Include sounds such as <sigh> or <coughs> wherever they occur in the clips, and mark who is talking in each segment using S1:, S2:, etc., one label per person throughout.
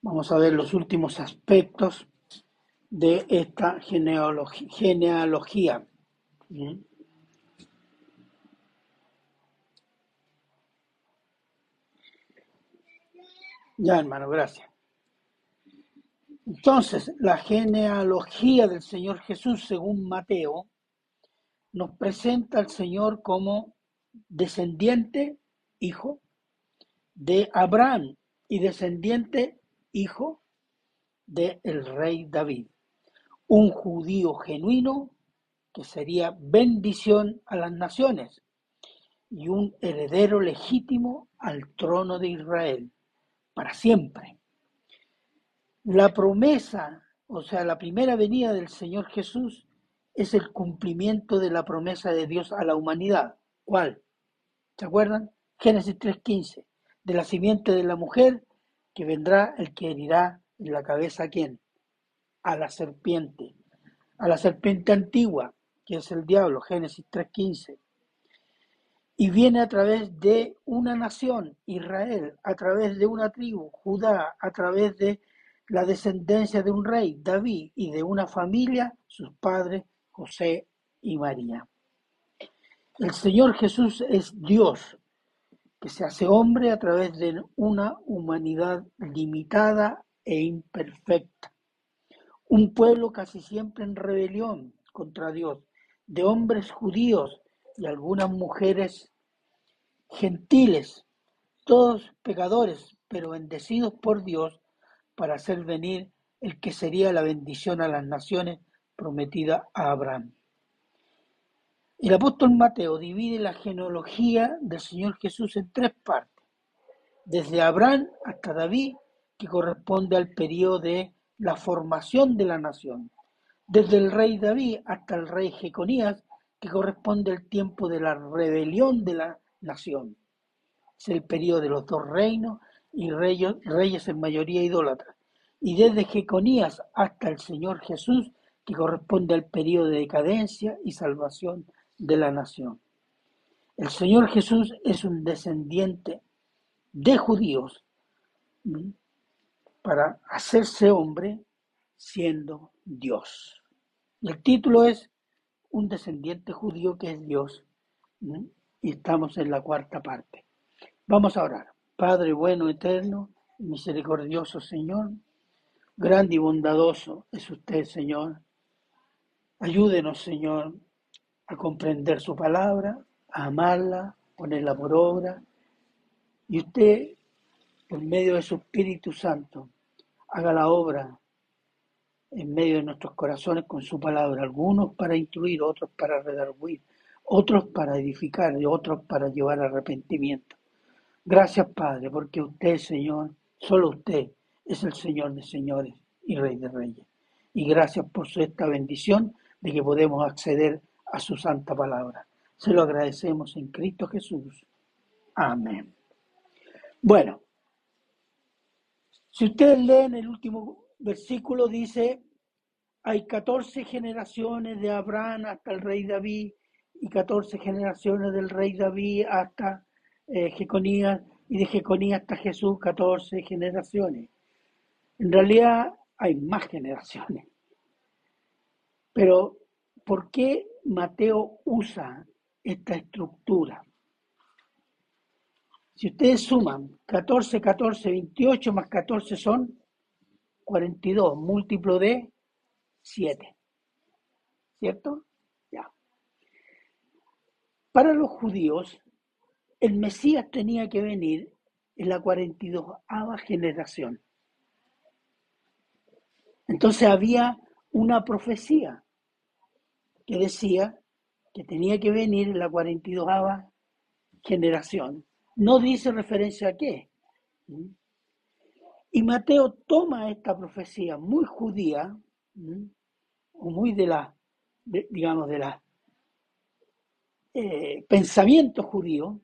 S1: Vamos a ver los últimos aspectos de esta genealogía. Ya, hermano, gracias. Entonces, la genealogía del Señor Jesús, según Mateo, nos presenta al Señor como descendiente, hijo, de Abraham y descendiente, hijo, del el rey David. Un judío genuino que sería bendición a las naciones y un heredero legítimo al trono de Israel para siempre. La promesa, o sea, la primera venida del Señor Jesús es el cumplimiento de la promesa de Dios a la humanidad. ¿Cuál? ¿Se acuerdan? Génesis 3.15. De la simiente de la mujer que vendrá el que herirá en la cabeza a quién? A la serpiente. A la serpiente antigua, que es el diablo, Génesis 3.15 y viene a través de una nación, Israel, a través de una tribu, Judá, a través de la descendencia de un rey, David, y de una familia, sus padres, José y María. El Señor Jesús es Dios, que se hace hombre a través de una humanidad limitada e imperfecta. Un pueblo casi siempre en rebelión contra Dios, de hombres judíos y algunas mujeres gentiles, todos pecadores, pero bendecidos por Dios para hacer venir el que sería la bendición a las naciones prometida a Abraham. El apóstol Mateo divide la genealogía del Señor Jesús en tres partes, desde Abraham hasta David, que corresponde al periodo de la formación de la nación, desde el rey David hasta el rey Jeconías, que corresponde al tiempo de la rebelión de la nación. Es el periodo de los dos reinos y reyes, reyes en mayoría idólatras. Y desde Jeconías hasta el Señor Jesús, que corresponde al periodo de decadencia y salvación de la nación. El Señor Jesús es un descendiente de judíos para hacerse hombre siendo Dios. El título es Un descendiente judío que es Dios y estamos en la cuarta parte. Vamos a orar. Padre bueno, eterno, misericordioso Señor, grande y bondadoso es usted, Señor. Ayúdenos, Señor, a comprender su palabra, a amarla, ponerla por obra. Y usted, por medio de su Espíritu Santo, haga la obra en medio de nuestros corazones con su palabra, algunos para instruir, otros para redarguir, otros para edificar y otros para llevar arrepentimiento. Gracias, Padre, porque usted, Señor, solo usted es el Señor de señores y Rey de reyes. Y gracias por esta bendición de que podemos acceder a su santa palabra. Se lo agradecemos en Cristo Jesús. Amén. Bueno, si ustedes leen el último versículo, dice, hay 14 generaciones de Abraham hasta el rey David y 14 generaciones del rey David hasta eh, Jeconías y de Jeconías hasta Jesús 14 generaciones. En realidad hay más generaciones. Pero ¿por qué Mateo usa esta estructura? Si ustedes suman 14, 14, 28 más 14 son 42, múltiplo de 7. ¿Cierto? Para los judíos, el Mesías tenía que venir en la 42 generación. Entonces había una profecía que decía que tenía que venir en la 42 generación. No dice referencia a qué. Y Mateo toma esta profecía muy judía, o muy de la, digamos, de la eh, pensamiento judío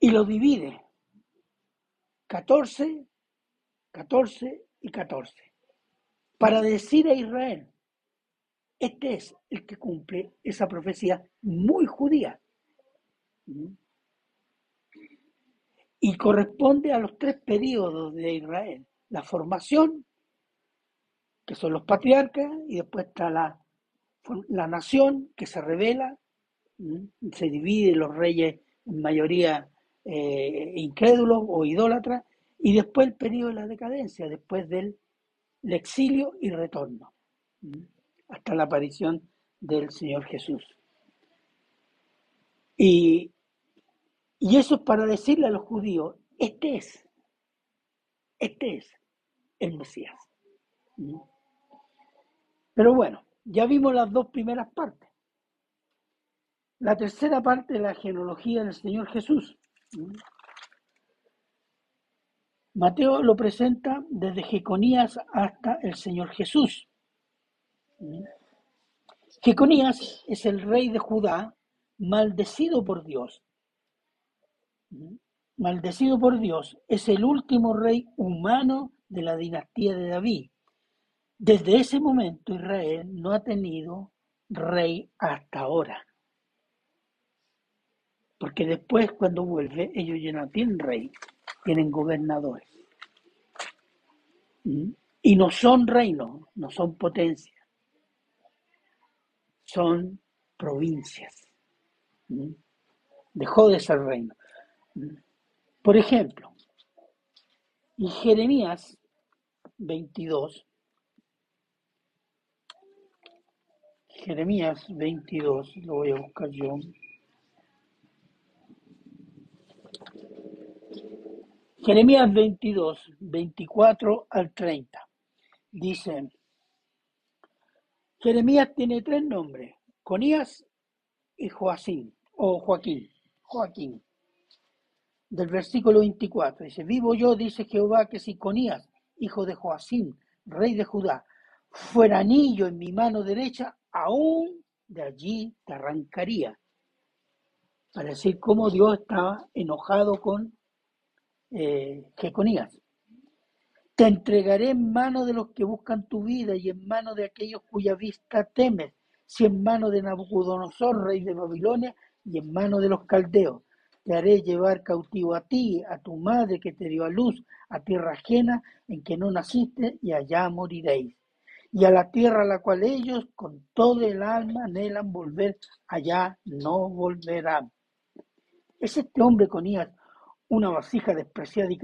S1: y lo divide 14, 14 y 14 para decir a Israel, este es el que cumple esa profecía muy judía. y corresponde a los tres periodos de Israel. La formación, que son los patriarcas, y después está la, la nación que se revela, se divide los reyes en mayoría eh, incrédulos o idólatras, y después el periodo de la decadencia, después del exilio y retorno, hasta la aparición del Señor Jesús. Y, y eso es para decirle a los judíos, este es, este es el Mesías. Pero bueno, ya vimos las dos primeras partes. La tercera parte de la genealogía del Señor Jesús. Mateo lo presenta desde Jeconías hasta el Señor Jesús. Jeconías es el rey de Judá maldecido por Dios. Maldecido por Dios, es el último rey humano de la dinastía de David. Desde ese momento Israel no ha tenido rey hasta ahora. Porque después cuando vuelve ellos ya no tienen rey, tienen gobernadores. Y no son reinos, no son potencias, son provincias. Dejó de ser reino. Por ejemplo, en Jeremías 22, Jeremías 22, lo voy a buscar yo. Jeremías 22, 24 al 30. Dice, Jeremías tiene tres nombres, Conías y Joacín, o Joaquín, Joaquín. Del versículo 24 dice, vivo yo, dice Jehová, que si Conías, hijo de Joacín, rey de Judá, fuera anillo en mi mano derecha, aún de allí te arrancaría. Para decir cómo Dios estaba enojado con eh, Jeconías. Te entregaré en mano de los que buscan tu vida y en mano de aquellos cuya vista temes, si en mano de Nabucodonosor, rey de Babilonia, y en mano de los caldeos. Te haré llevar cautivo a ti, a tu madre que te dio a luz, a tierra ajena en que no naciste, y allá moriréis. Y a la tierra a la cual ellos con todo el alma anhelan volver, allá no volverán. Es este hombre Conías una vasija despreciada y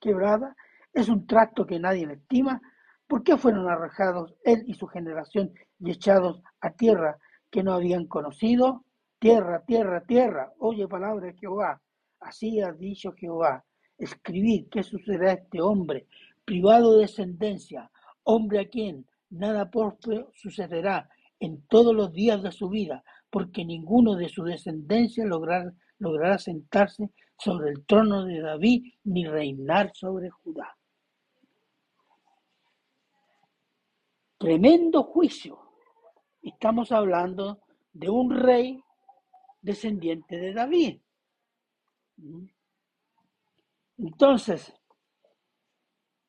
S1: quebrada, es un trato que nadie le estima. ¿Por qué fueron arrojados él y su generación y echados a tierra que no habían conocido? Tierra, tierra, tierra, oye palabra de Jehová. Así ha dicho Jehová. Escribid qué sucederá a este hombre, privado de descendencia, hombre a quien nada próspero sucederá en todos los días de su vida, porque ninguno de su descendencia logrará, logrará sentarse sobre el trono de David ni reinar sobre Judá. Tremendo juicio. Estamos hablando de un rey descendiente de David. Entonces,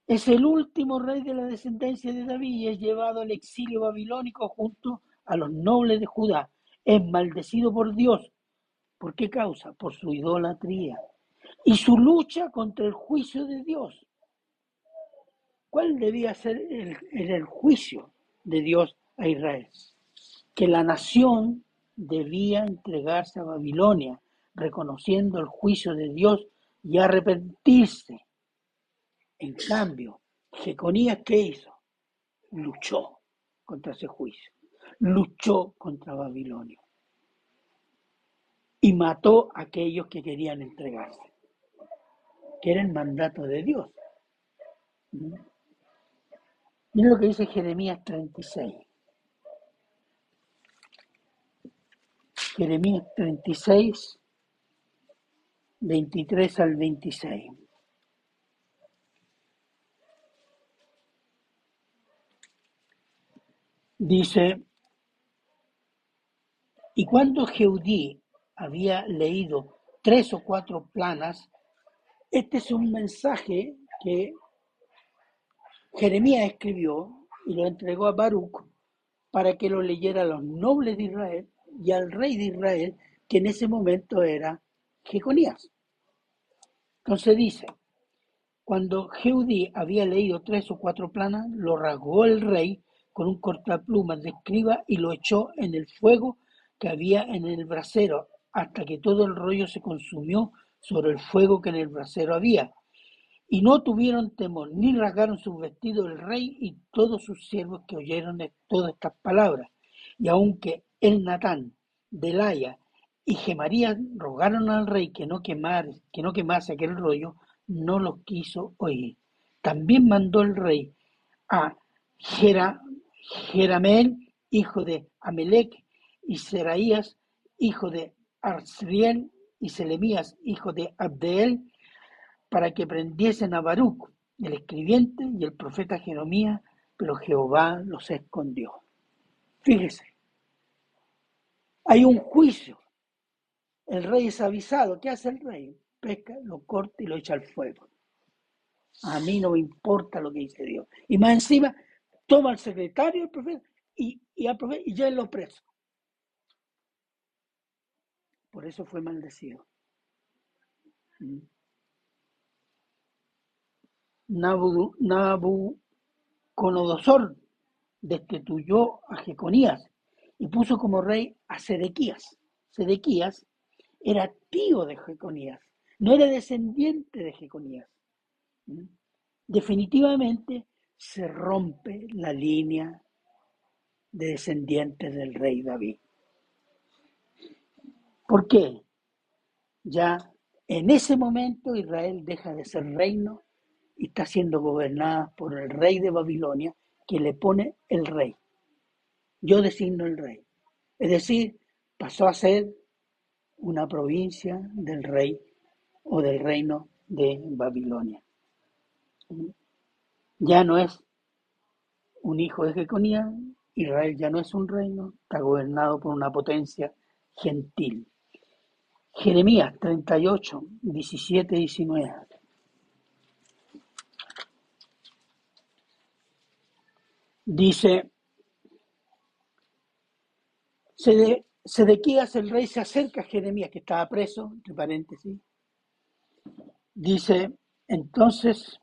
S1: es el último rey de la descendencia de David y es llevado al exilio babilónico junto a los nobles de Judá. Es maldecido por Dios ¿Por qué causa? Por su idolatría y su lucha contra el juicio de Dios. ¿Cuál debía ser el, el juicio de Dios a Israel? Que la nación debía entregarse a Babilonia, reconociendo el juicio de Dios y arrepentirse. En cambio, Jeconías, ¿qué hizo? Luchó contra ese juicio, luchó contra Babilonia y mató a aquellos que querían entregarse, que era el mandato de Dios. Miren lo que dice Jeremías 36. Jeremías 36, 23 al 26. Dice, y cuando Jeudí había leído tres o cuatro planas, este es un mensaje que Jeremías escribió y lo entregó a Baruch para que lo leyera a los nobles de Israel y al rey de Israel, que en ese momento era Jeconías. Entonces dice, cuando Jeudí había leído tres o cuatro planas, lo rasgó el rey con un cortaplumas de escriba y lo echó en el fuego que había en el brasero, hasta que todo el rollo se consumió sobre el fuego que en el brasero había. Y no tuvieron temor, ni rasgaron sus vestidos el rey y todos sus siervos que oyeron todas estas palabras. Y aunque el Natán, Delaya y Gemarías rogaron al rey que no, que no quemase aquel rollo, no lo quiso oír. También mandó el rey a Jeramel, hijo de Amelec, y Seraías, hijo de Arsriel, y Selemías, hijo de Abdeel, para que prendiesen a Baruch, el escribiente, y el profeta Jeremías, pero Jehová los escondió. Fíjese, hay un juicio. El rey es avisado. ¿Qué hace el rey? Pesca, lo corta y lo echa al fuego. A mí no me importa lo que dice Dios. Y más encima, toma al secretario, el profeta, y, y, y ya lo preso. Por eso fue maldecido. ¿Mm? Nabucodonosor destituyó a Jeconías y puso como rey a Sedequías. Sedequías era tío de Jeconías, no era descendiente de Jeconías. Definitivamente se rompe la línea de descendientes del rey David. ¿Por qué? Ya en ese momento Israel deja de ser reino y está siendo gobernada por el rey de Babilonia que le pone el rey. Yo designo el rey. Es decir, pasó a ser una provincia del rey o del reino de Babilonia. Ya no es un hijo de Jeconía, Israel ya no es un reino, está gobernado por una potencia gentil. Jeremías 38, 17 y 19. Dice, Sedequías el rey se acerca a Jeremías, que estaba preso, entre paréntesis. Dice, entonces,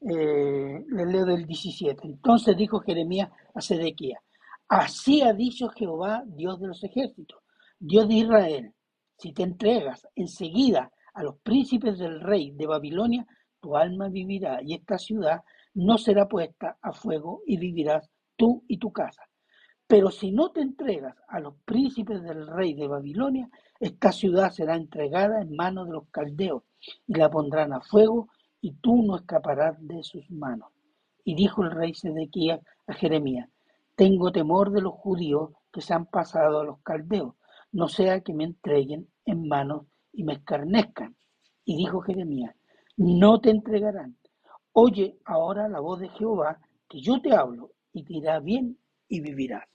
S1: eh, le leo del 17, entonces dijo Jeremías a Sedequías, así ha dicho Jehová, Dios de los ejércitos, Dios de Israel, si te entregas enseguida a los príncipes del rey de Babilonia, tu alma vivirá y esta ciudad no será puesta a fuego y vivirás tú y tu casa. Pero si no te entregas a los príncipes del rey de Babilonia, esta ciudad será entregada en manos de los caldeos y la pondrán a fuego y tú no escaparás de sus manos. Y dijo el rey Sedequías a Jeremías, tengo temor de los judíos que se han pasado a los caldeos, no sea que me entreguen en manos y me escarnezcan. Y dijo Jeremías, no te entregarán. Oye ahora la voz de Jehová, que yo te hablo, y te irá bien y vivirás.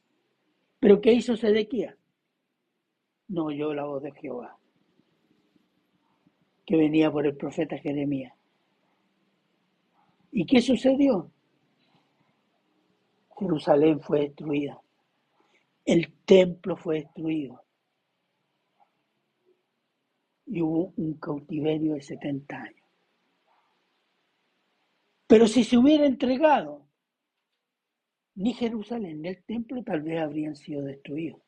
S1: Pero ¿qué hizo Sedequías? No oyó la voz de Jehová, que venía por el profeta Jeremías. ¿Y qué sucedió? Jerusalén fue destruida. El templo fue destruido y hubo un cautiverio de 70 años. Pero si se hubiera entregado, ni Jerusalén ni el templo tal vez habrían sido destruidos,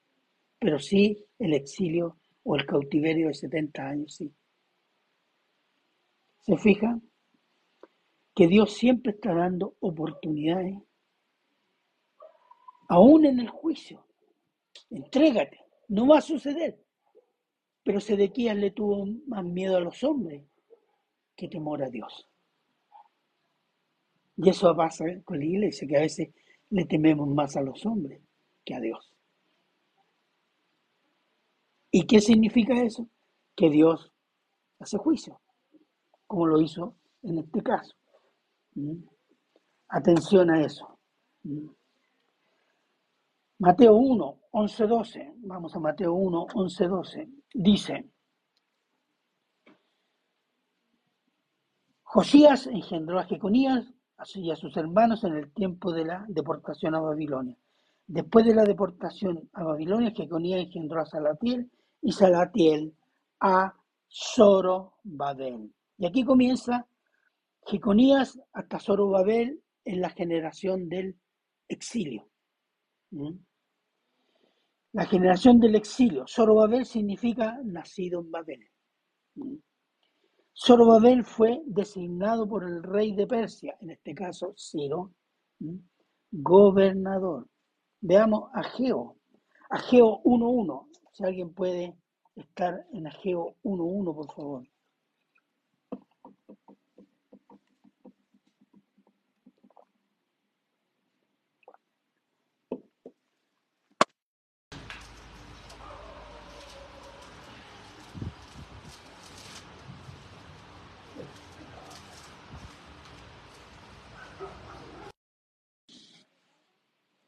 S1: pero sí el exilio o el cautiverio de 70 años, sí. ¿Se fijan? Que Dios siempre está dando oportunidades, aún en el juicio. Entrégate, no va a suceder. Pero Sedequías le tuvo más miedo a los hombres que temor a Dios. Y eso pasa con la iglesia, que a veces le tememos más a los hombres que a Dios. ¿Y qué significa eso? Que Dios hace juicio, como lo hizo en este caso. ¿Mm? Atención a eso. ¿Mm? Mateo 1, 11, 12. Vamos a Mateo 1, 11, 12. Dice, Josías engendró a Jeconías y a sus hermanos en el tiempo de la deportación a Babilonia. Después de la deportación a Babilonia, Jeconías engendró a Salatiel y Salatiel a Zorobabel. Y aquí comienza Jeconías hasta Zorobabel en la generación del exilio. ¿Mm? La generación del exilio. Zorobabel significa nacido en Babel. ¿Mm? Zorobabel fue designado por el rey de Persia, en este caso Ciro, gobernador. Veamos Ageo. Ageo 1.1. Si alguien puede estar en Ageo 1.1, por favor.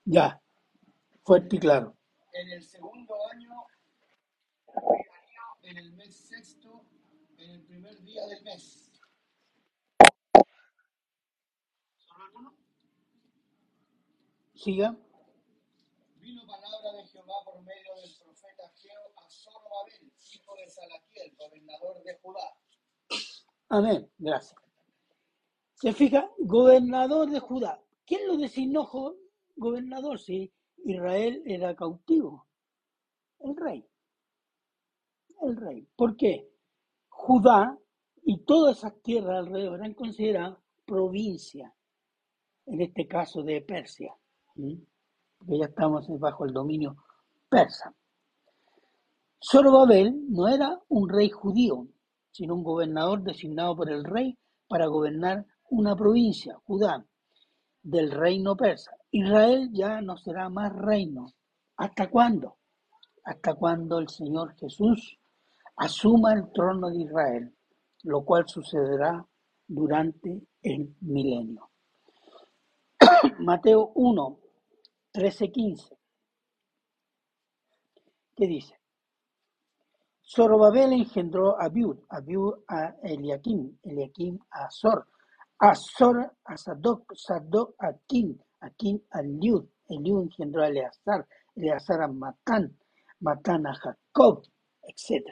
S1: Ya, fuerte y claro.
S2: En el segundo año, en el mes sexto, en el primer día del mes. ¿Solo alguno?
S1: Siga.
S2: Vino palabra de Jehová por medio del profeta Geo a Zorobabel, hijo de Salatiel, gobernador de Judá.
S1: Amén. Gracias. Se fija, gobernador de Judá. ¿Quién lo designó gobernador si Israel era cautivo? El rey. El rey. ¿Por qué? Judá y todas esas tierras alrededor eran consideradas provincia, en este caso de Persia, porque ya estamos bajo el dominio persa. Zorobabel no era un rey judío, sino un gobernador designado por el rey para gobernar una provincia, Judá, del reino persa. Israel ya no será más reino. ¿Hasta cuándo? Hasta cuando el Señor Jesús asuma el trono de Israel, lo cual sucederá durante el milenio. <coughs> Mateo 1, 13, 15. ¿Qué dice? Zorobabel engendró a Abiud, Abiud a Eliakim, Eliakim a Azor, Azor a Sadoc, Sadoc a Akim, Akim a Eliud, Eliud engendró a Eleazar, Eleazar a Matán, Matán a Jacob, etc.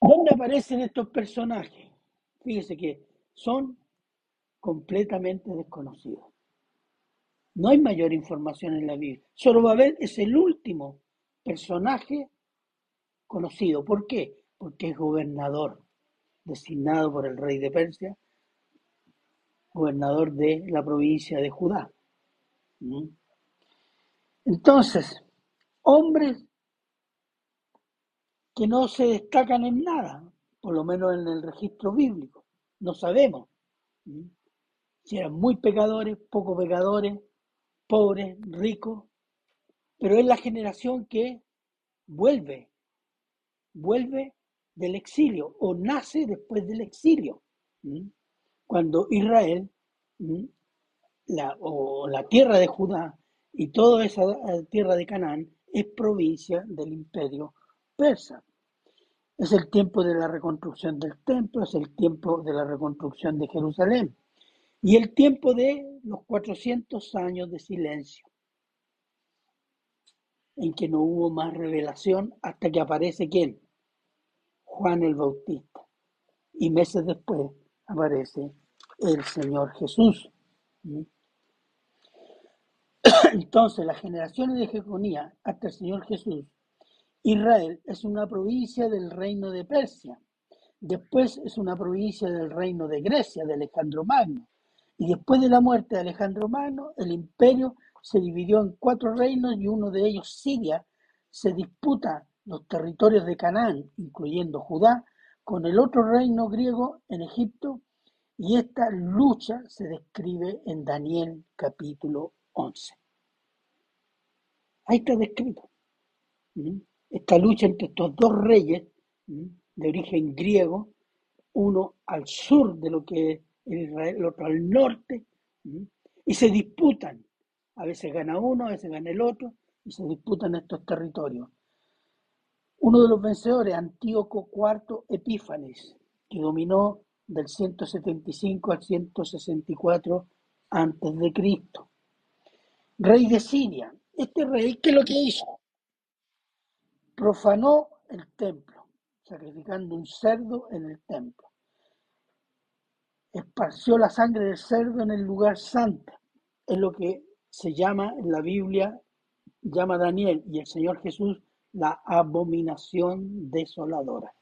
S1: ¿Dónde aparecen estos personajes? Fíjese que son completamente desconocidos. No hay mayor información en la Biblia. Zorobabel es el último personaje conocido. ¿Por qué? Porque es gobernador, designado por el rey de Persia, gobernador de la provincia de Judá. ¿Mm? Entonces, hombres que no se destacan en nada, por lo menos en el registro bíblico. No sabemos ¿Mm? si eran muy pecadores, poco pecadores, pobres, ricos, pero es la generación que vuelve, vuelve del exilio o nace después del exilio. ¿Mm? Cuando Israel, la, o la tierra de Judá y toda esa eh, tierra de Canaán es provincia del imperio persa. Es el tiempo de la reconstrucción del templo, es el tiempo de la reconstrucción de Jerusalén y el tiempo de los 400 años de silencio, en que no hubo más revelación hasta que aparece quién? Juan el Bautista. Y meses después aparece el Señor Jesús. <clears throat> Entonces, las generaciones de Jeconía hasta el Señor Jesús, Israel es una provincia del reino de Persia. Después es una provincia del reino de Grecia, de Alejandro Magno. Y después de la muerte de Alejandro Magno, el imperio se dividió en cuatro reinos y uno de ellos, Siria, se disputa los territorios de Canaán, incluyendo Judá, con el otro reino griego en Egipto, y esta lucha se describe en Daniel capítulo 11. Ahí está descrito. Esta lucha entre estos dos reyes de origen griego, uno al sur de lo que es Israel, el otro al norte, y se disputan. A veces gana uno, a veces gana el otro, y se disputan estos territorios. Uno de los vencedores, Antíoco IV Epífanes, que dominó del 175 al 164 antes de Cristo. Rey de Siria. Este rey, ¿qué es lo que hizo? Profanó el templo, sacrificando un cerdo en el templo. Esparció la sangre del cerdo en el lugar santo, es lo que se llama en la Biblia, llama Daniel y el Señor Jesús la abominación desoladora.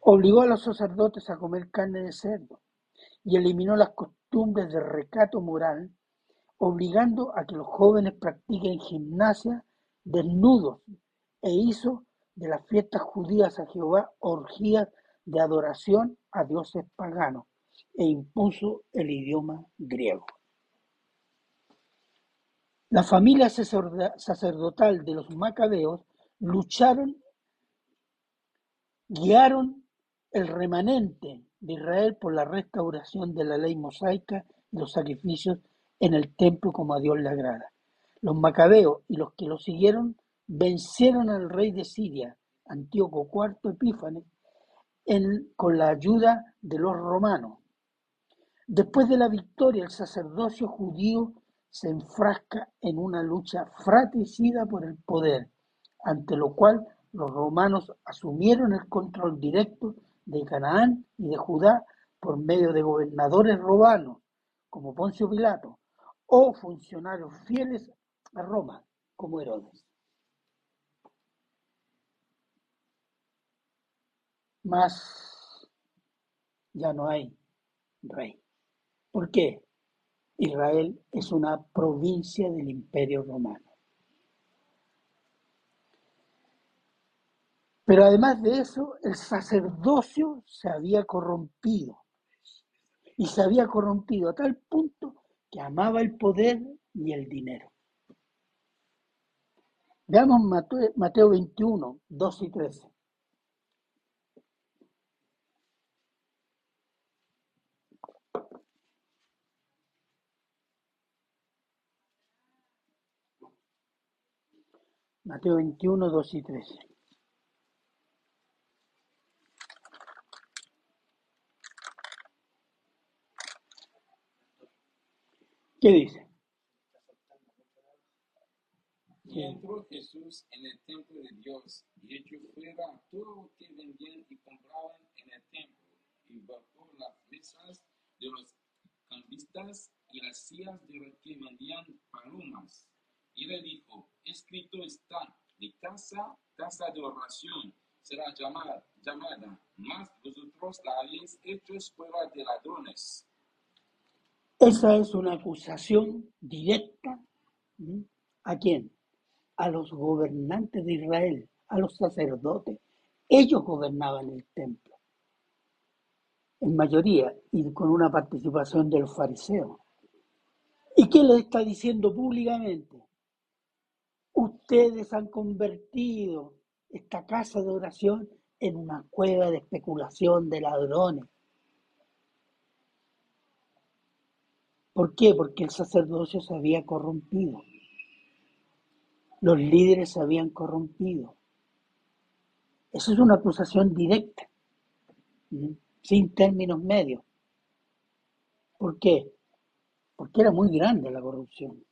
S1: Obligó a los sacerdotes a comer carne de cerdo y eliminó las costumbres de recato moral, obligando a que los jóvenes practiquen gimnasia desnudos e hizo de las fiestas judías a Jehová orgías de adoración a dioses paganos e impuso el idioma griego. La familia sacerdotal de los macabeos lucharon, guiaron el remanente de Israel por la restauración de la ley mosaica y los sacrificios en el templo como a Dios le agrada. Los macabeos y los que lo siguieron vencieron al rey de Siria, Antíoco IV Epífanes, con la ayuda de los romanos. Después de la victoria, el sacerdocio judío se enfrasca en una lucha fratricida por el poder, ante lo cual los romanos asumieron el control directo de Canaán y de Judá por medio de gobernadores romanos, como Poncio Pilato, o funcionarios fieles a Roma, como Herodes. Mas ya no hay rey. ¿Por qué? Israel es una provincia del Imperio Romano. Pero además de eso, el sacerdocio se había corrompido. Y se había corrompido a tal punto que amaba el poder y el dinero. Veamos Mateo, 21, 2 y 13. Mateo 21, 2 y 13. ¿Qué dice?
S3: Y entró Jesús en el templo de Dios y echó fuera a todos los que vendían y compraban en el templo y bajó las mesas de los cambistas y las sillas de los que vendían palomas y le dijo, escrito está, mi casa, casa de oración, será llamada, llamada, mas vosotros la habéis hecho escuela de ladrones.
S1: Esa es una acusación directa. ¿A quién? A los gobernantes de Israel, a los sacerdotes. Ellos gobernaban el templo, en mayoría, y con una participación del fariseo. ¿Y qué le está diciendo públicamente? Ustedes han convertido esta casa de oración en una cueva de especulación de ladrones. ¿Por qué? Porque el sacerdocio se había corrompido. Los líderes se habían corrompido. Eso es una acusación directa, sin términos medios. ¿Por qué? Porque era muy grande la corrupción.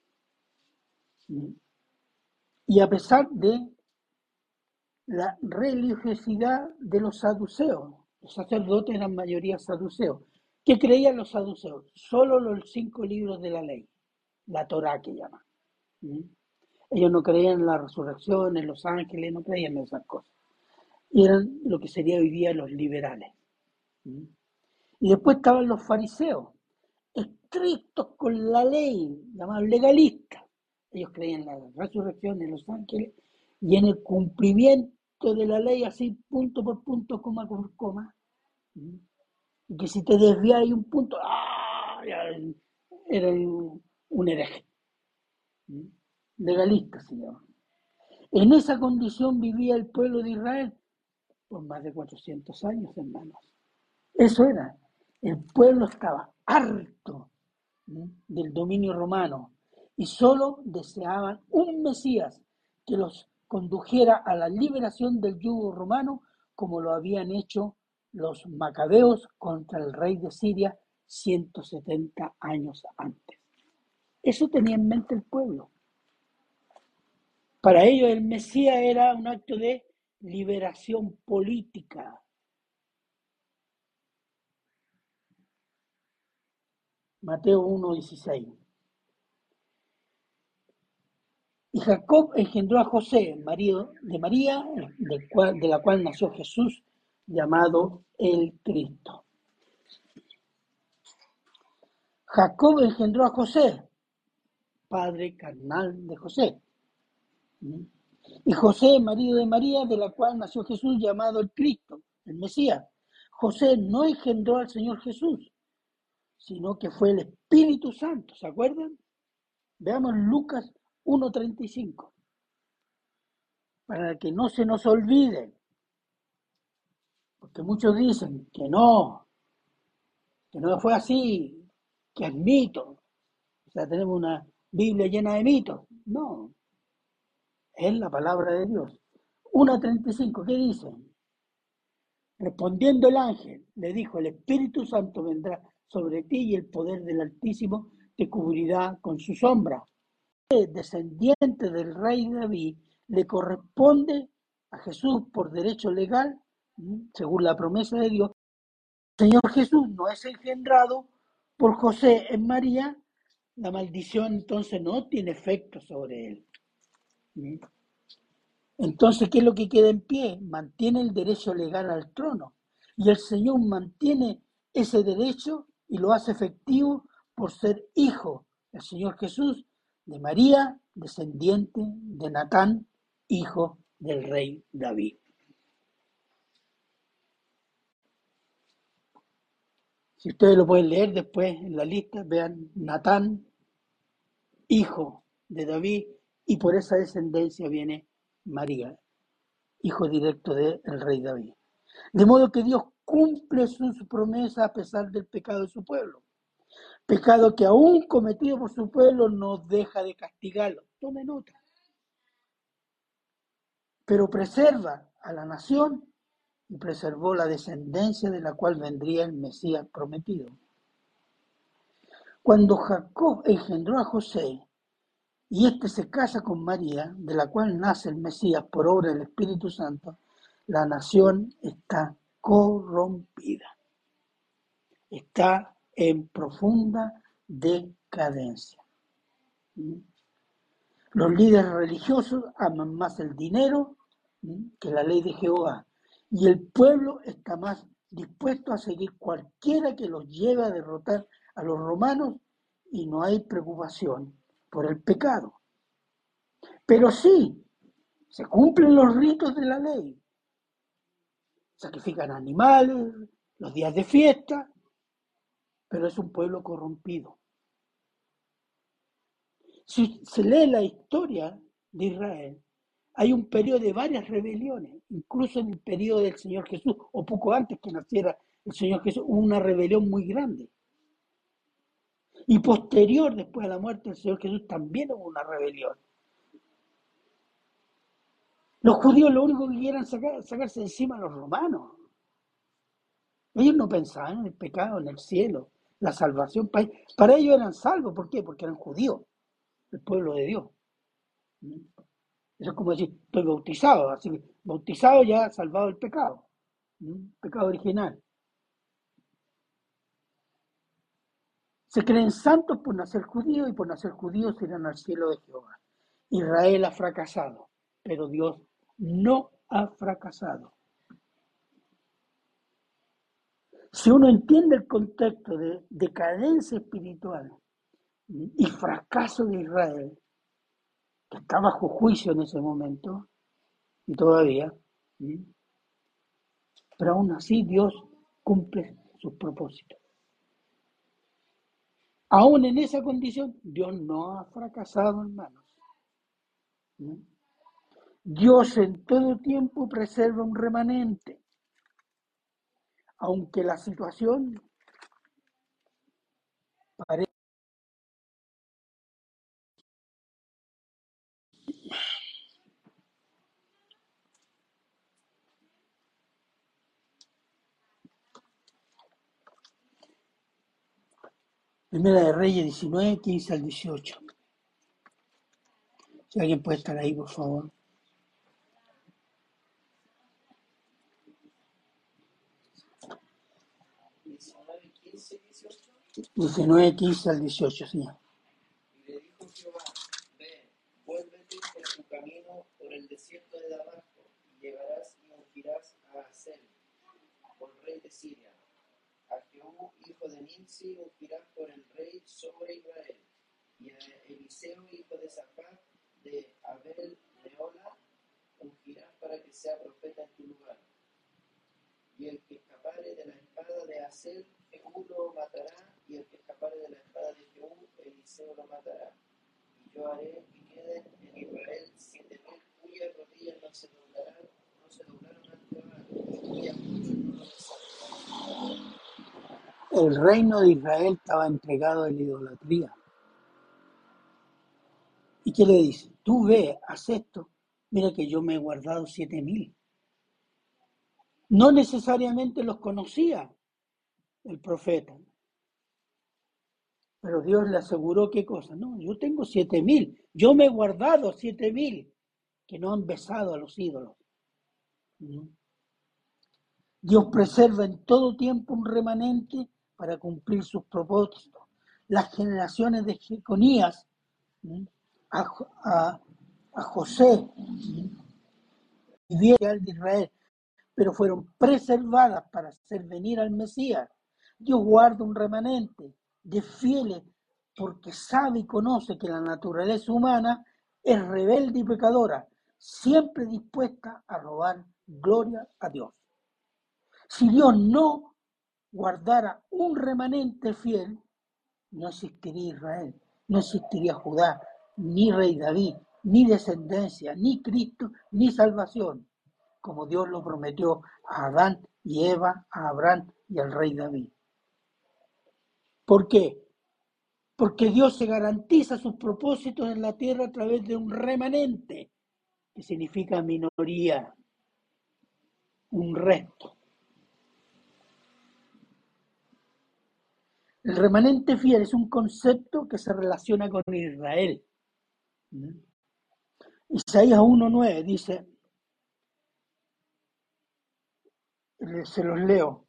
S1: Y a pesar de la religiosidad de los saduceos, los sacerdotes eran mayoría saduceos. ¿Qué creían los saduceos? Solo los cinco libros de la ley, la Torah que llaman. Ellos no creían en la resurrección, en los ángeles, no creían en esas cosas. Y eran lo que sería hoy día los liberales. Y después estaban los fariseos, estrictos con la ley, llamados legalistas. Ellos creían en la resurrección en los ángeles y en el cumplimiento de la ley así punto por punto, coma por coma. Y que si te desvías un punto, ¡ah! era un, hereje. Legalista se llama. En esa condición vivía el pueblo de Israel por más de 400 años, hermanos. Eso era. El pueblo estaba harto del dominio romano, y solo deseaban un Mesías que los condujera a la liberación del yugo romano como lo habían hecho los macabeos contra el rey de Siria 170 años antes. Eso tenía en mente el pueblo. Para ellos el Mesías era un acto de liberación política. Mateo 1.16. Y Jacob engendró a José, marido de María, de la cual nació Jesús, llamado el Cristo. Jacob engendró a José, padre carnal de José. Y José, marido de María, de la cual nació Jesús, llamado el Cristo, el Mesías. José no engendró al Señor Jesús, sino que fue el Espíritu Santo, ¿se acuerdan? Veamos Lucas 1.35, para que no se nos olvide, porque muchos dicen que no, que no fue así, que es mito, o sea, tenemos una Biblia llena de mitos, no, es la palabra de Dios. 1.35, ¿qué dice? Respondiendo el ángel, le dijo, el Espíritu Santo vendrá sobre ti y el poder del Altísimo te cubrirá con su sombra. Descendiente del rey David, le corresponde a Jesús por derecho legal, según la promesa de Dios. El Señor Jesús no es engendrado por José en María, la maldición entonces no tiene efecto sobre él. Entonces, ¿qué es lo que queda en pie? Mantiene el derecho legal al trono. Y el Señor mantiene ese derecho y lo hace efectivo por ser hijo del Señor Jesús, de María, descendiente de Natán, hijo del rey David. Si ustedes lo pueden leer después en la lista, vean Natán, hijo de David, y por esa descendencia viene María, hijo directo del rey David. De modo que Dios cumple su promesa a pesar del pecado de su pueblo. Pecado que aún cometido por su pueblo no deja de castigarlo. Tome nota. Pero preserva a la nación y preservó la descendencia de la cual vendría el Mesías prometido. Cuando Jacob engendró a José, y éste se casa con María, de la cual nace el Mesías por obra del Espíritu Santo, la nación está corrompida. Está en profunda decadencia. Los líderes religiosos aman más el dinero que la ley de Jehová y el pueblo está más dispuesto a seguir cualquiera que los lleve a derrotar a los romanos y no hay preocupación por el pecado. Pero sí, se cumplen los ritos de la ley. Sacrifican animales, los días de fiesta, pero es un pueblo corrompido. Si se lee la historia de Israel, hay un periodo de varias rebeliones, incluso en el periodo del Señor Jesús, o poco antes que naciera el Señor Jesús, hubo una rebelión muy grande. Y posterior, después de la muerte del Señor Jesús, también hubo una rebelión. Los judíos lo único que querían sacar, sacarse encima a los romanos. Ellos no pensaban en el pecado, en el cielo, la salvación. Para ellos eran salvos. ¿Por qué? Porque eran judíos, el pueblo de Dios. Eso es como decir, estoy bautizado, así que bautizado ya salvado el pecado, pecado original. Se creen santos por nacer judíos y por nacer judíos irán al cielo de Jehová. Israel ha fracasado, pero Dios no ha fracasado. Si uno entiende el contexto de decadencia espiritual y fracaso de Israel, que está bajo juicio en ese momento, y todavía, pero aún así Dios cumple sus propósitos. Aún en esa condición, Dios no ha fracasado, hermanos. Dios en todo tiempo preserva un remanente, aunque la situación parece Primera de Reyes 19, 15 al 18. Si alguien puede estar ahí, por favor.
S2: 19, 15 18.
S1: 19, 15 al 18, Señor.
S2: Y le dijo Jehová, ve, vuélvete por tu camino por el desierto de Damasco, y llegarás y ungirás a Hazel, por rey de Siria. A Jehú, hijo de Nimsi, ungirás por el rey sobre Israel. Y a Eliseo, hijo de Safat, de Abel Leola, ungirás para que sea profeta en tu lugar. Y el que escapare de la espada de Hazel, Jehú lo matará, y el que escapare de la espada de Jehú, Eliseo lo matará. Y yo haré que queden en Israel siete mil cuyas rodillas no se doblarán, no se doblaron ante Baal, y cuyas muchos no lo.
S1: El reino de Israel estaba entregado a la idolatría. ¿Y qué le dice? Tú ve, haz esto. Mira que yo me he guardado siete mil. No necesariamente los conocía el profeta. Pero Dios le aseguró qué cosa. No, yo tengo siete mil. Yo me he guardado siete mil que no han besado a los ídolos. Dios preserva en todo tiempo un remanente para cumplir sus propósitos. Las generaciones de Jeconías a, a, José vivieron de Israel, pero fueron preservadas para hacer venir al Mesías. Dios guarda un remanente de fieles porque sabe y conoce que la naturaleza humana es rebelde y pecadora, siempre dispuesta a robar gloria a Dios. Si Dios no guardara un remanente fiel, no existiría Israel, no existiría Judá, ni rey David, ni descendencia, ni Cristo, ni salvación, como Dios lo prometió a Adán y Eva, a Abraham y al rey David. ¿Por qué? Porque Dios se garantiza sus propósitos en la tierra a través de un remanente, que significa minoría, un resto. El remanente fiel es un concepto que se relaciona con Israel. Isaías 1.9 dice, se los leo,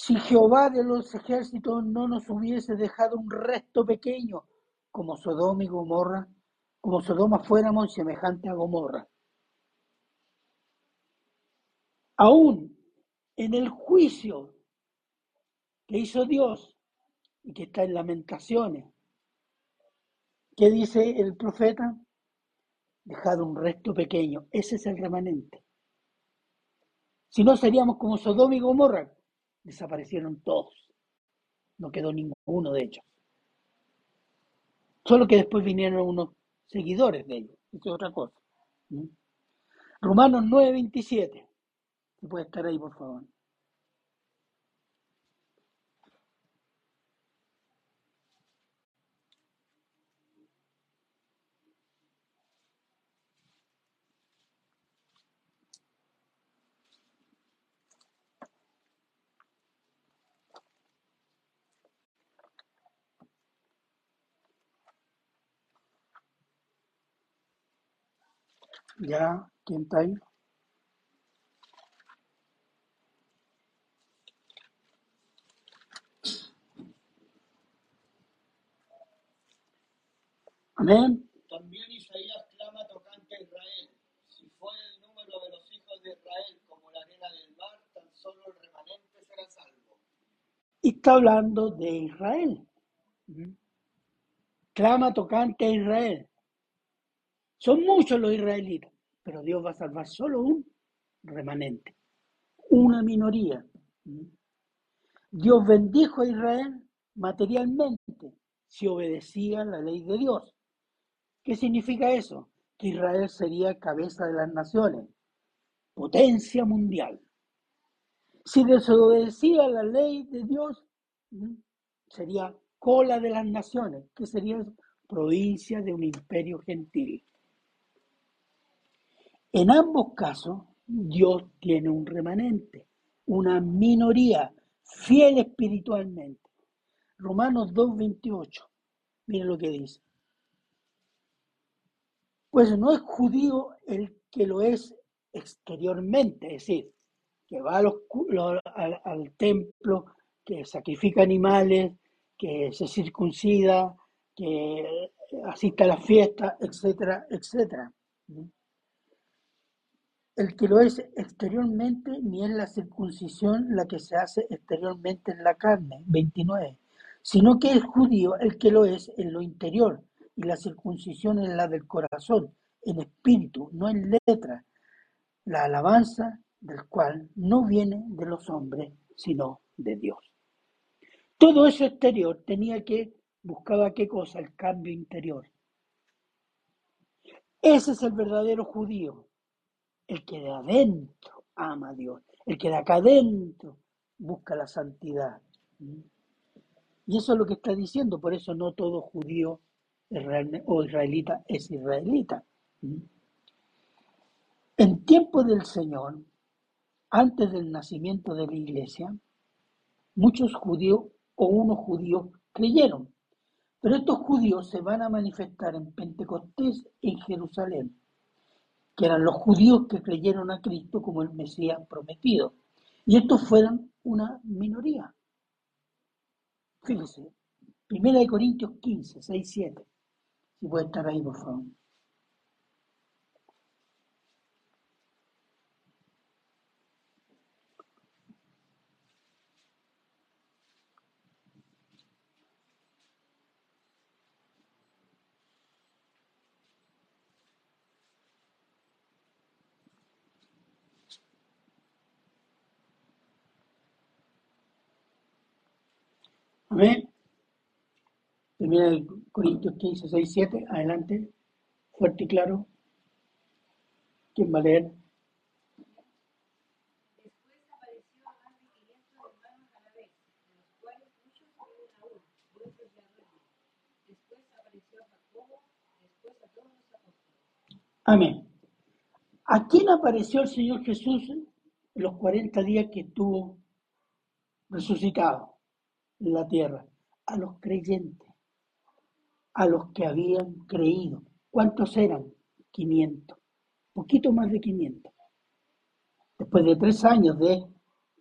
S1: si Jehová de los ejércitos no nos hubiese dejado un resto pequeño, como Sodoma y Gomorra, como Sodoma fuéramos semejante a Gomorra. Aún en el juicio que hizo Dios y que está en lamentaciones, ¿qué dice el profeta? Dejado un resto pequeño, ese es el remanente. Si no seríamos como Sodoma y Gomorra, desaparecieron todos. No quedó ninguno de ellos. Solo que después vinieron unos seguidores de ellos. Eso es otra cosa. ¿Mm? Romanos 9:27. Si puede estar ahí, por favor. Ya, ¿quién está ahí? Amén.
S2: También Isaías clama tocante a Israel. Si fuera el número de los hijos de Israel como la arena del mar, tan solo el remanente será salvo.
S1: Y está hablando de Israel. Clama tocante a Israel. Son muchos los israelitas, pero Dios va a salvar solo un remanente, una minoría. Dios bendijo a Israel materialmente si obedecía la ley de Dios. ¿Qué significa eso? Que Israel sería cabeza de las naciones, potencia mundial. Si desobedecía la ley de Dios, sería cola de las naciones, que sería provincia de un imperio gentil. En ambos casos, Dios tiene un remanente, una minoría fiel espiritualmente. Romanos 2.28, miren lo que dice. Pues no es judío el que lo es exteriormente, es decir, que va al, templo, que sacrifica animales, que se circuncida, que asiste a las fiestas, etcétera, etcétera. El que lo es exteriormente, ni es la circuncisión la que se hace exteriormente en la carne, 29, sino que es judío el que lo es en lo interior, y la circuncisión es la del corazón, en espíritu, no en letra, la alabanza del cual no viene de los hombres, sino de Dios. Todo eso exterior tenía que, buscaba qué cosa, el cambio interior. Ese es el verdadero judío, el que de adentro ama a Dios, el que de acá adentro busca la santidad. Y eso es lo que está diciendo, por eso no todo judío o israelita es israelita. En tiempo del Señor, antes del nacimiento de la iglesia, muchos judíos o unos judíos creyeron, pero estos judíos se van a manifestar en Pentecostés en Jerusalén, que eran los judíos que creyeron a Cristo como el Mesías prometido. Y estos fueron una minoría. Primera de Corintios 15, 6, 7. Si puede estar ahí, por favor. Amén. Primera de Corintios 15, 6, 7. Adelante. Fuerte y claro. ¿Quién va a leer?
S4: Después apareció a más de 500 hermanos a la vez, de los cuales muchos viven aún, muertos ya duermen. Después apareció a Jacobo, después a todos los apóstoles.
S1: Amén. ¿A quién apareció el Señor Jesús en los 40 días que estuvo resucitado la tierra? A los creyentes, a los que habían creído. ¿Cuántos eran? 500, poquito más de 500. Después de tres años de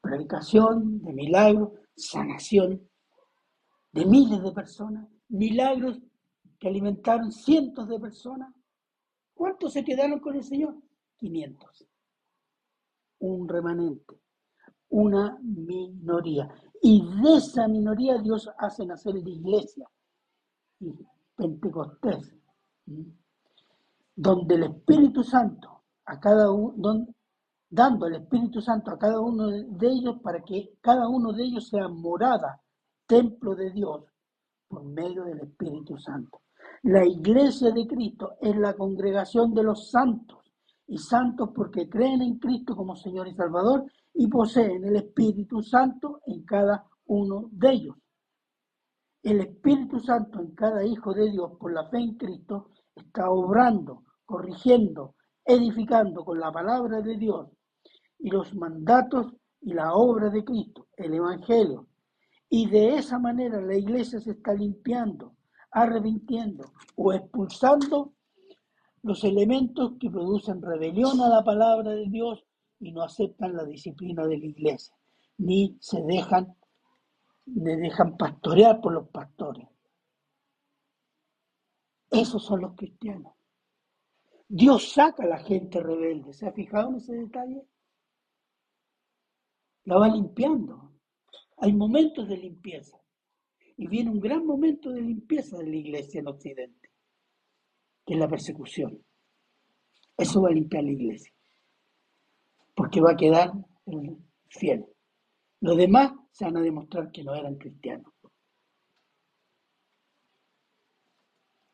S1: predicación, de milagros, sanación de miles de personas, milagros que alimentaron cientos de personas, ¿cuántos se quedaron con el Señor? 500. Un remanente, una minoría. Y de esa minoría Dios hace nacer la iglesia, Pentecostés, donde el Espíritu Santo, a cada uno, dando el Espíritu Santo a cada uno de ellos para que cada uno de ellos sea morada, templo de Dios, por medio del Espíritu Santo. La iglesia de Cristo es la congregación de los santos, y santos porque creen en Cristo como Señor y Salvador y poseen el Espíritu Santo en cada uno de ellos. El Espíritu Santo en cada hijo de Dios por la fe en Cristo está obrando, corrigiendo, edificando con la palabra de Dios y los mandatos y la obra de Cristo, el Evangelio. Y de esa manera la iglesia se está limpiando, arrepintiendo o expulsando los elementos que producen rebelión a la palabra de Dios y no aceptan la disciplina de la iglesia, ni se dejan, le dejan pastorear por los pastores. Esos son los cristianos. Dios saca a la gente rebelde. ¿Se ha fijado en ese detalle? La va limpiando. Hay momentos de limpieza. Y viene un gran momento de limpieza de la iglesia en Occidente, que es la persecución. Eso va a limpiar la iglesia. Porque va a quedar el fiel. Los demás se van a demostrar que no eran cristianos.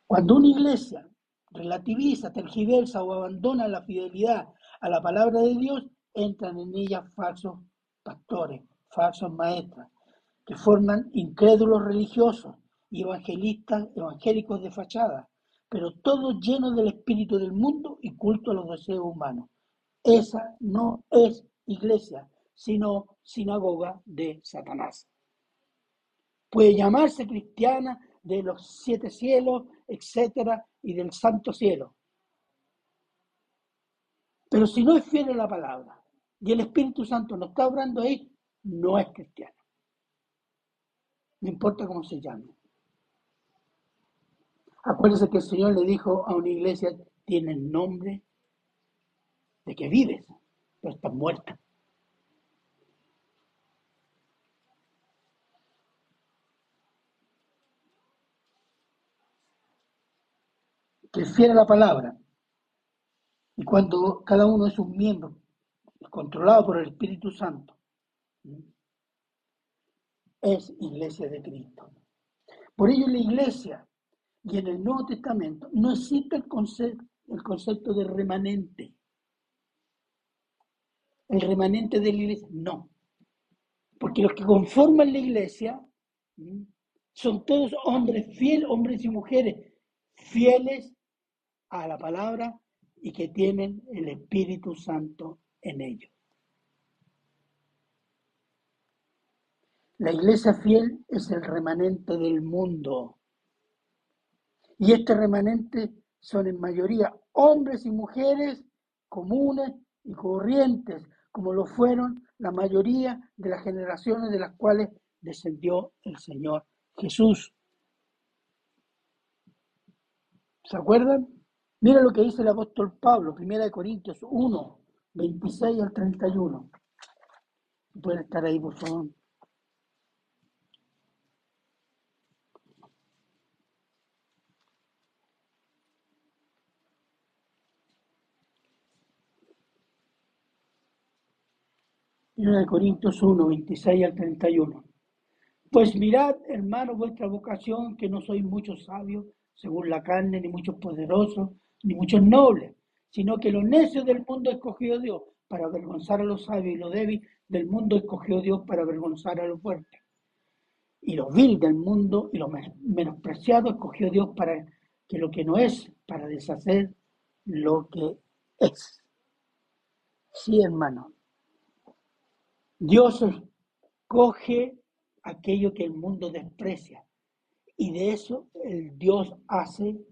S1: Cuando una iglesia relativiza, tergiversa o abandona la fidelidad a la palabra de Dios, entran en ella falsos pastores, falsos maestros, que forman incrédulos religiosos y evangelistas, evangélicos de fachada, pero todos llenos del espíritu del mundo y culto a los deseos humanos. Esa no es iglesia, sino sinagoga de Satanás. Puede llamarse cristiana de los siete cielos, etcétera, y del santo cielo. Pero si no es fiel a la palabra, y el Espíritu Santo no está obrando ahí, no es cristiano. No importa cómo se llame. Acuérdese que el Señor le dijo a una iglesia, tiene nombre de que vives, pero estás muerta. Que a la palabra. Y cuando cada uno es un miembro controlado por el Espíritu Santo, es iglesia de Cristo. Por ello la iglesia y en el Nuevo Testamento no existe el concepto, el concepto de remanente. El remanente de la iglesia, no. Porque los que conforman la iglesia son todos hombres fieles, hombres y mujeres fieles a la palabra y que tienen el Espíritu Santo en ellos. La iglesia fiel es el remanente del mundo. Y este remanente son en mayoría hombres y mujeres comunes y corrientes, como lo fueron la mayoría de las generaciones de las cuales descendió el Señor Jesús. ¿Se acuerdan? Mira lo que dice el apóstol Pablo, 1 Corintios 1, 26 al 31. Pueden estar ahí, por favor. De Corintios 1, 26 al 31. Pues mirad, hermano, vuestra vocación, que no sois muchos sabios, según la carne, ni muchos poderosos, ni muchos nobles, sino que lo necio del mundo escogió Dios para avergonzar a los sabios y lo débil del mundo escogió Dios para avergonzar a los fuertes. Y lo vil del mundo y lo menospreciado escogió Dios para que lo que no es, para deshacer lo que es. Sí, hermano, Dios escoge aquello que el mundo desprecia y de eso el Dios hace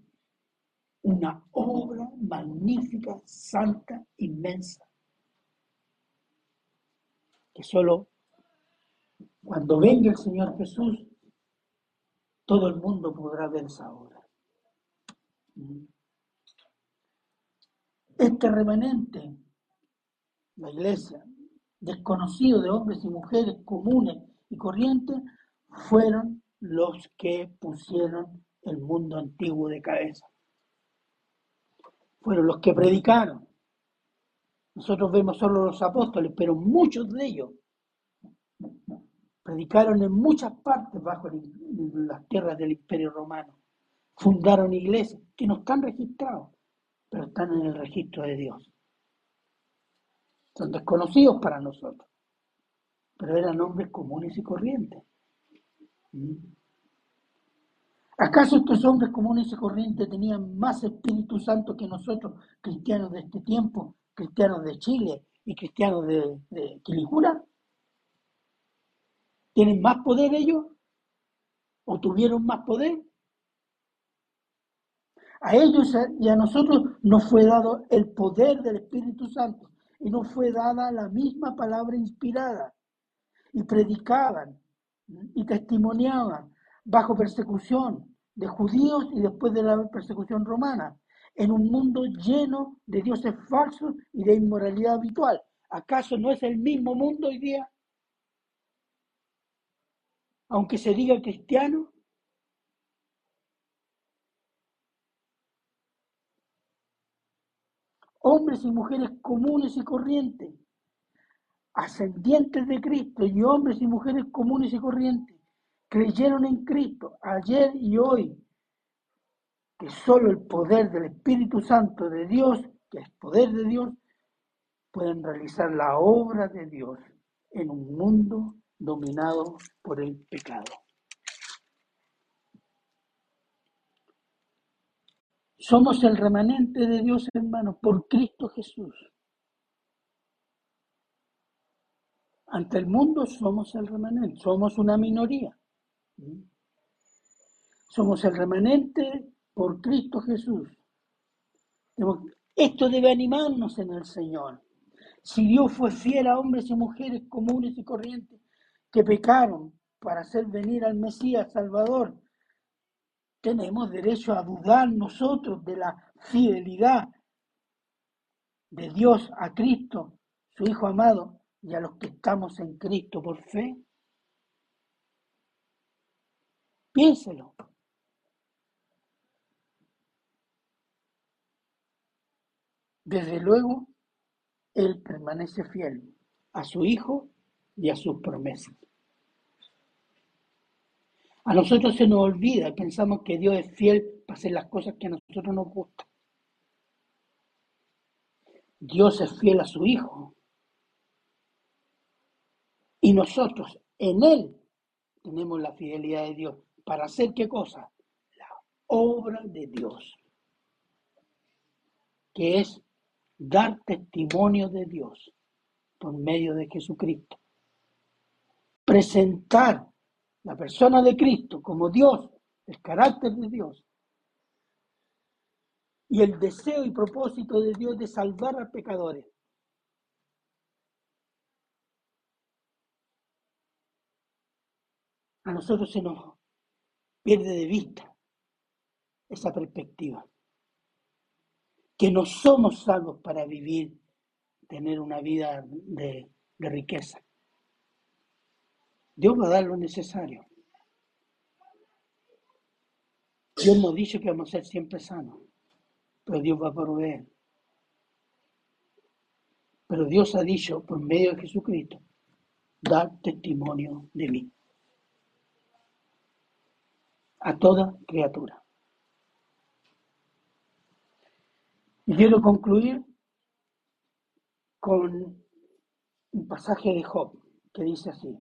S1: una obra magnífica, santa, inmensa, que solo cuando venga el Señor Jesús, todo el mundo podrá ver esa obra. Este remanente, la iglesia, desconocidos de hombres y mujeres comunes y corrientes, fueron los que pusieron el mundo antiguo de cabeza. Fueron los que predicaron. Nosotros vemos solo los apóstoles, pero muchos de ellos predicaron en muchas partes bajo las tierras del imperio romano. Fundaron iglesias que no están registrados, pero están en el registro de Dios son desconocidos para nosotros, pero eran hombres comunes y corrientes. ¿Mm? ¿Acaso estos hombres comunes y corrientes tenían más Espíritu Santo que nosotros, cristianos de este tiempo, cristianos de Chile y cristianos de, de Quilicura? ¿Tienen más poder ellos? ¿O tuvieron más poder? A ellos y a nosotros nos fue dado el poder del Espíritu Santo y no fue dada la misma palabra inspirada. Y predicaban y testimoniaban bajo persecución de judíos y después de la persecución romana, en un mundo lleno de dioses falsos y de inmoralidad habitual. ¿Acaso no es el mismo mundo hoy día? Aunque se diga cristiano, hombres y mujeres comunes y corrientes, ascendientes de Cristo y hombres y mujeres comunes y corrientes, creyeron en Cristo ayer y hoy, que solo el poder del Espíritu Santo de Dios, que es poder de Dios, pueden realizar la obra de Dios en un mundo dominado por el pecado. Somos el remanente de Dios, hermano, por Cristo Jesús. Ante el mundo somos el remanente, somos una minoría. Somos el remanente por Cristo Jesús. Esto debe animarnos en el Señor. Si Dios fue fiel a hombres y mujeres comunes y corrientes que pecaron para hacer venir al Mesías Salvador, tenemos derecho a dudar nosotros de la fidelidad de Dios a Cristo, su Hijo amado, y a los que estamos en Cristo por fe. Piénselo. Desde luego, Él permanece fiel a su Hijo y a sus promesas. A nosotros se nos olvida y pensamos que Dios es fiel para hacer las cosas que a nosotros nos gustan. Dios es fiel a su Hijo. Y nosotros en Él tenemos la fidelidad de Dios. ¿Para hacer qué cosa? La obra de Dios. Que es dar testimonio de Dios por medio de Jesucristo. Presentar la persona de Cristo como Dios, el carácter de Dios, y el deseo y propósito de Dios de salvar a pecadores. A nosotros se nos pierde de vista esa perspectiva que no somos salvos para vivir, tener una vida de, de riqueza. Dios va a dar lo necesario. Dios nos dice que vamos a ser siempre sanos, pero Dios va a proveer. Pero Dios ha dicho por medio de Jesucristo, dar testimonio de mí a toda criatura. Y quiero concluir con un pasaje de Job que dice así,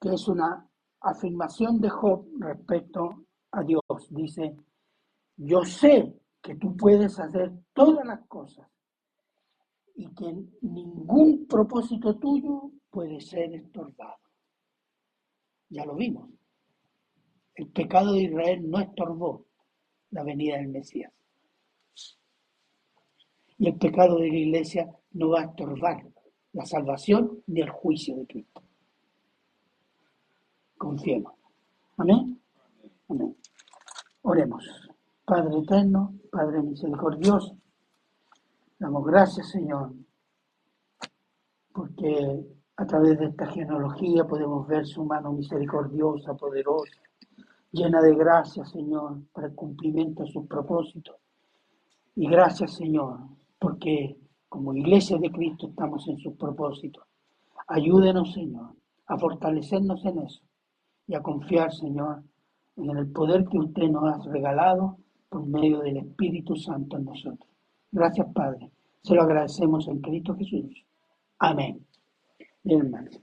S1: que es una afirmación de Job respecto a Dios. Dice, yo sé que tú puedes hacer todas las cosas y que ningún propósito tuyo puede ser estorbado. Ya lo vimos. El pecado de Israel no estorbó la venida del Mesías. Y el pecado de la iglesia no va a estorbar la salvación ni el juicio de Cristo. Confiemos. Amén. Amén. Oremos. Padre eterno, Padre misericordioso, damos gracias, Señor, porque a través de esta genealogía podemos ver su mano misericordiosa, poderosa, llena de gracia, Señor, para el cumplimiento de sus propósitos. Y gracias, Señor, porque como iglesia de Cristo estamos en sus propósitos. Ayúdenos, Señor, a fortalecernos en eso y a confiar, Señor, en el poder que usted nos ha regalado por medio del Espíritu Santo en nosotros. Gracias, Padre. Se lo agradecemos en Cristo Jesús. Amén. Bien, hermanos.